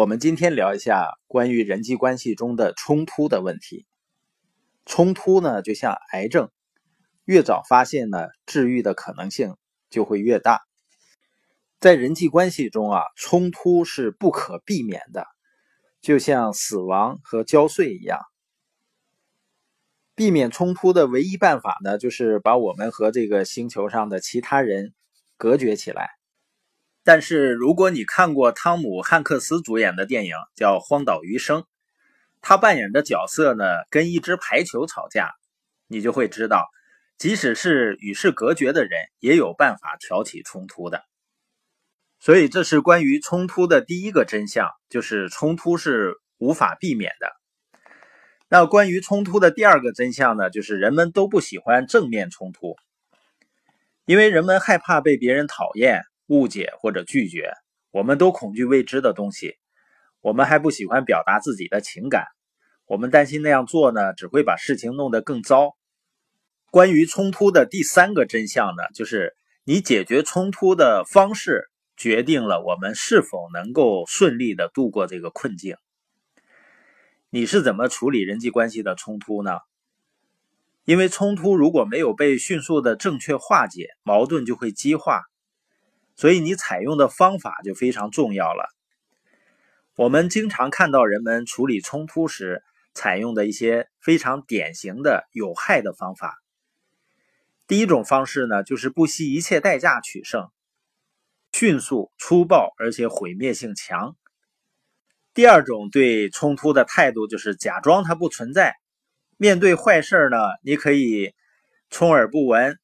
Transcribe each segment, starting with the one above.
我们今天聊一下关于人际关系中的冲突的问题。冲突呢，就像癌症，越早发现呢，治愈的可能性就会越大。在人际关系中啊，冲突是不可避免的，就像死亡和交税一样。避免冲突的唯一办法呢，就是把我们和这个星球上的其他人隔绝起来。但是，如果你看过汤姆·汉克斯主演的电影叫《荒岛余生》，他扮演的角色呢跟一只排球吵架，你就会知道，即使是与世隔绝的人，也有办法挑起冲突的。所以，这是关于冲突的第一个真相，就是冲突是无法避免的。那关于冲突的第二个真相呢，就是人们都不喜欢正面冲突，因为人们害怕被别人讨厌。误解或者拒绝，我们都恐惧未知的东西。我们还不喜欢表达自己的情感，我们担心那样做呢，只会把事情弄得更糟。关于冲突的第三个真相呢，就是你解决冲突的方式决定了我们是否能够顺利的度过这个困境。你是怎么处理人际关系的冲突呢？因为冲突如果没有被迅速的正确化解，矛盾就会激化。所以你采用的方法就非常重要了。我们经常看到人们处理冲突时采用的一些非常典型的有害的方法。第一种方式呢，就是不惜一切代价取胜，迅速、粗暴而且毁灭性强。第二种对冲突的态度就是假装它不存在。面对坏事呢，你可以充耳不闻，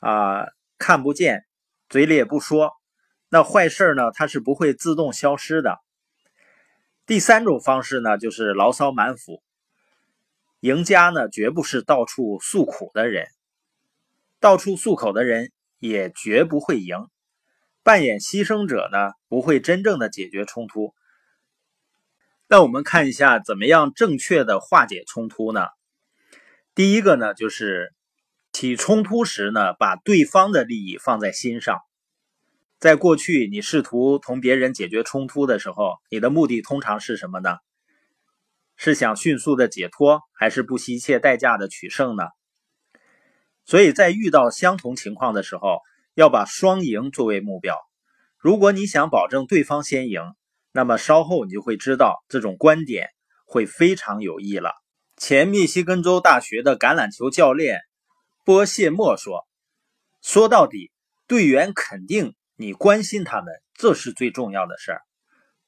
啊，看不见。嘴里也不说，那坏事呢？它是不会自动消失的。第三种方式呢，就是牢骚满腹。赢家呢，绝不是到处诉苦的人，到处诉口的人也绝不会赢。扮演牺牲者呢，不会真正的解决冲突。那我们看一下，怎么样正确的化解冲突呢？第一个呢，就是。起冲突时呢，把对方的利益放在心上。在过去，你试图同别人解决冲突的时候，你的目的通常是什么呢？是想迅速的解脱，还是不惜一切代价的取胜呢？所以在遇到相同情况的时候，要把双赢作为目标。如果你想保证对方先赢，那么稍后你就会知道这种观点会非常有益了。前密西根州大学的橄榄球教练。波谢莫说：“说到底，队员肯定你关心他们，这是最重要的事儿。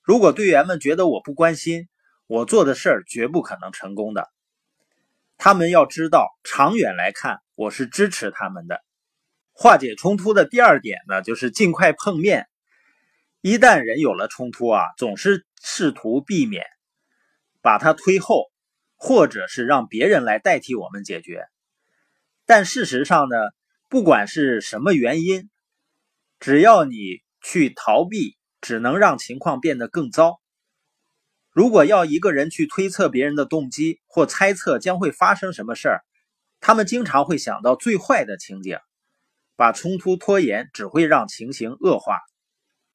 如果队员们觉得我不关心，我做的事儿绝不可能成功的。他们要知道，长远来看，我是支持他们的。化解冲突的第二点呢，就是尽快碰面。一旦人有了冲突啊，总是试图避免把它推后，或者是让别人来代替我们解决。”但事实上呢，不管是什么原因，只要你去逃避，只能让情况变得更糟。如果要一个人去推测别人的动机或猜测将会发生什么事儿，他们经常会想到最坏的情景，把冲突拖延只会让情形恶化。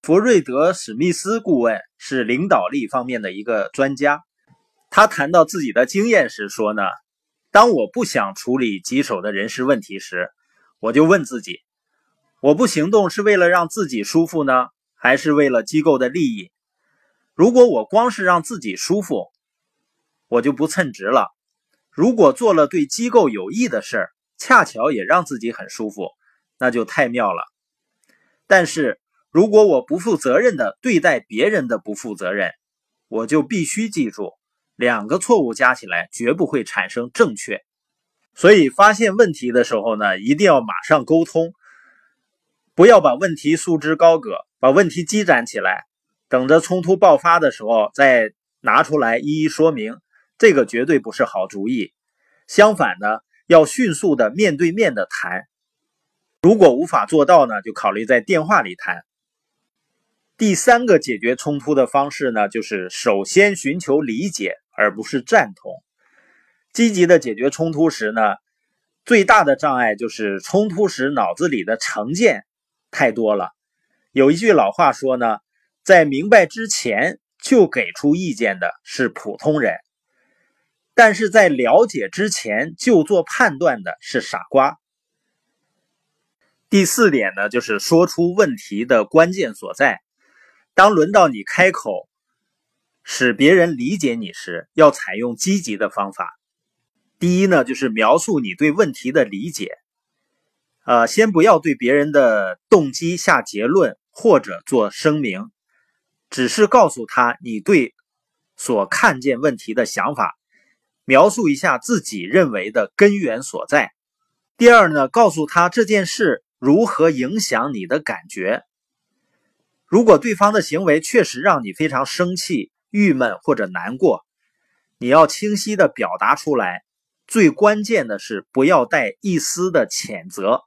弗瑞德·史密斯顾问是领导力方面的一个专家，他谈到自己的经验时说呢。当我不想处理棘手的人事问题时，我就问自己：我不行动是为了让自己舒服呢，还是为了机构的利益？如果我光是让自己舒服，我就不称职了；如果做了对机构有益的事儿，恰巧也让自己很舒服，那就太妙了。但是如果我不负责任的对待别人的不负责任，我就必须记住。两个错误加起来绝不会产生正确，所以发现问题的时候呢，一定要马上沟通，不要把问题束之高阁，把问题积攒起来，等着冲突爆发的时候再拿出来一一说明，这个绝对不是好主意。相反呢，要迅速的面对面的谈，如果无法做到呢，就考虑在电话里谈。第三个解决冲突的方式呢，就是首先寻求理解。而不是赞同。积极的解决冲突时呢，最大的障碍就是冲突时脑子里的成见太多了。有一句老话说呢，在明白之前就给出意见的是普通人，但是在了解之前就做判断的是傻瓜。第四点呢，就是说出问题的关键所在。当轮到你开口，使别人理解你时，要采用积极的方法。第一呢，就是描述你对问题的理解。呃，先不要对别人的动机下结论或者做声明，只是告诉他你对所看见问题的想法，描述一下自己认为的根源所在。第二呢，告诉他这件事。如何影响你的感觉？如果对方的行为确实让你非常生气、郁闷或者难过，你要清晰的表达出来。最关键的是不要带一丝的谴责，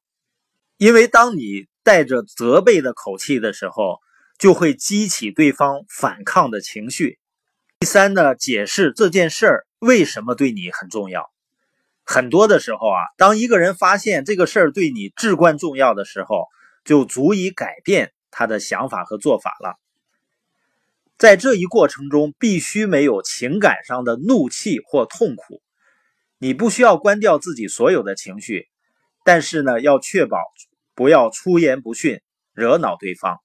因为当你带着责备的口气的时候，就会激起对方反抗的情绪。第三呢，解释这件事儿为什么对你很重要。很多的时候啊，当一个人发现这个事儿对你至关重要的时候，就足以改变他的想法和做法了。在这一过程中，必须没有情感上的怒气或痛苦。你不需要关掉自己所有的情绪，但是呢，要确保不要出言不逊，惹恼对方。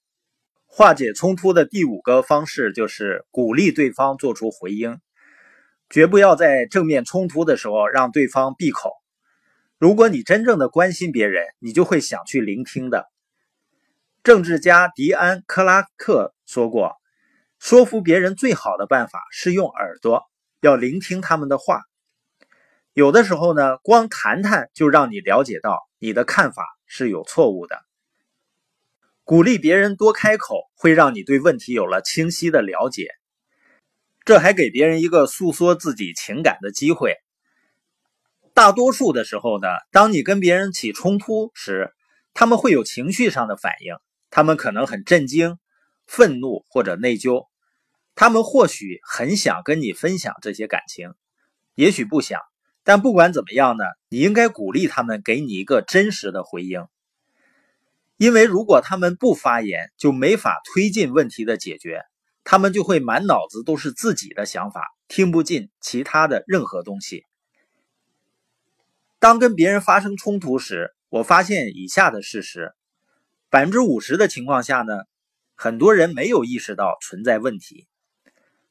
化解冲突的第五个方式就是鼓励对方做出回应。绝不要在正面冲突的时候让对方闭口。如果你真正的关心别人，你就会想去聆听的。政治家迪安·克拉克说过：“说服别人最好的办法是用耳朵，要聆听他们的话。有的时候呢，光谈谈就让你了解到你的看法是有错误的。鼓励别人多开口，会让你对问题有了清晰的了解。”这还给别人一个诉说自己情感的机会。大多数的时候呢，当你跟别人起冲突时，他们会有情绪上的反应，他们可能很震惊、愤怒或者内疚。他们或许很想跟你分享这些感情，也许不想。但不管怎么样呢，你应该鼓励他们给你一个真实的回应，因为如果他们不发言，就没法推进问题的解决。他们就会满脑子都是自己的想法，听不进其他的任何东西。当跟别人发生冲突时，我发现以下的事实：百分之五十的情况下呢，很多人没有意识到存在问题；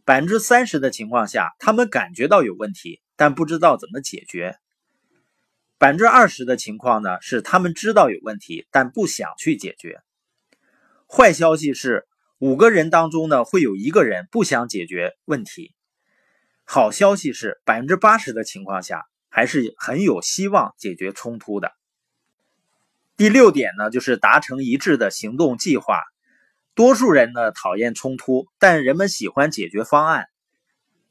百分之三十的情况下，他们感觉到有问题，但不知道怎么解决；百分之二十的情况呢，是他们知道有问题，但不想去解决。坏消息是。五个人当中呢，会有一个人不想解决问题。好消息是，百分之八十的情况下，还是很有希望解决冲突的。第六点呢，就是达成一致的行动计划。多数人呢讨厌冲突，但人们喜欢解决方案。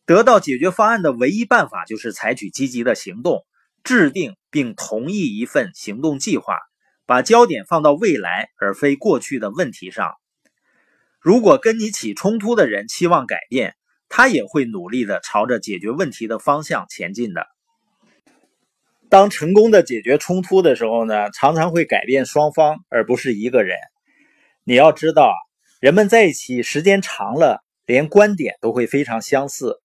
得到解决方案的唯一办法就是采取积极的行动，制定并同意一份行动计划，把焦点放到未来而非过去的问题上。如果跟你起冲突的人期望改变，他也会努力的朝着解决问题的方向前进的。当成功的解决冲突的时候呢，常常会改变双方，而不是一个人。你要知道，人们在一起时间长了，连观点都会非常相似。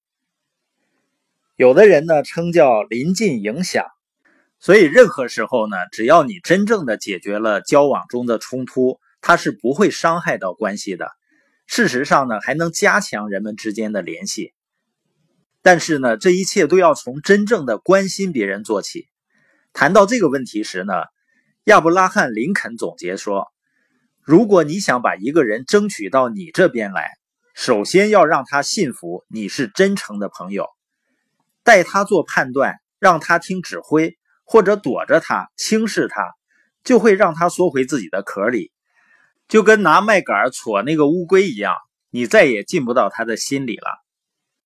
有的人呢称叫临近影响，所以任何时候呢，只要你真正的解决了交往中的冲突，它是不会伤害到关系的。事实上呢，还能加强人们之间的联系。但是呢，这一切都要从真正的关心别人做起。谈到这个问题时呢，亚伯拉罕·林肯总结说：“如果你想把一个人争取到你这边来，首先要让他信服你是真诚的朋友，带他做判断，让他听指挥，或者躲着他、轻视他，就会让他缩回自己的壳里。”就跟拿麦秆戳那个乌龟一样，你再也进不到他的心里了。